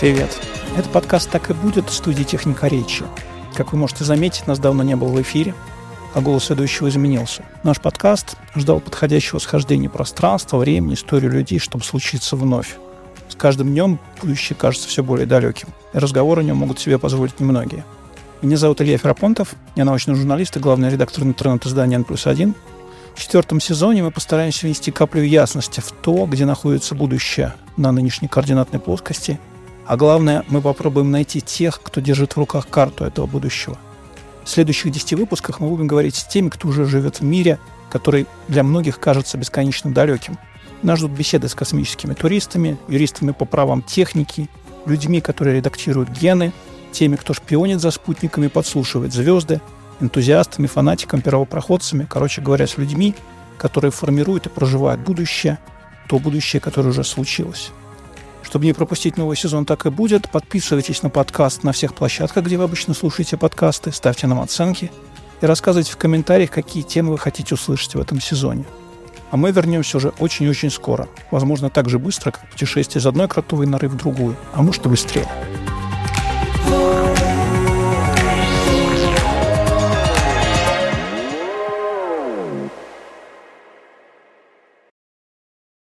Привет. Это подкаст «Так и будет» в студии «Техника речи». Как вы можете заметить, нас давно не было в эфире, а голос ведущего изменился. Наш подкаст ждал подходящего схождения пространства, времени, истории людей, чтобы случиться вновь. С каждым днем будущее кажется все более далеким, и разговор о нем могут себе позволить немногие. Меня зовут Илья Ферапонтов, я научный журналист и главный редактор интернет-издания N плюс один. В четвертом сезоне мы постараемся внести каплю ясности в то, где находится будущее на нынешней координатной плоскости. А главное, мы попробуем найти тех, кто держит в руках карту этого будущего. В следующих 10 выпусках мы будем говорить с теми, кто уже живет в мире, который для многих кажется бесконечно далеким. Нас ждут беседы с космическими туристами, юристами по правам техники, людьми, которые редактируют гены, теми, кто шпионит за спутниками, подслушивает звезды, энтузиастами, фанатиками, первопроходцами, короче говоря, с людьми, которые формируют и проживают будущее, то будущее, которое уже случилось. Чтобы не пропустить новый сезон «Так и будет», подписывайтесь на подкаст на всех площадках, где вы обычно слушаете подкасты, ставьте нам оценки и рассказывайте в комментариях, какие темы вы хотите услышать в этом сезоне. А мы вернемся уже очень-очень скоро. Возможно, так же быстро, как путешествие из одной кротовой норы в другую, а может и быстрее.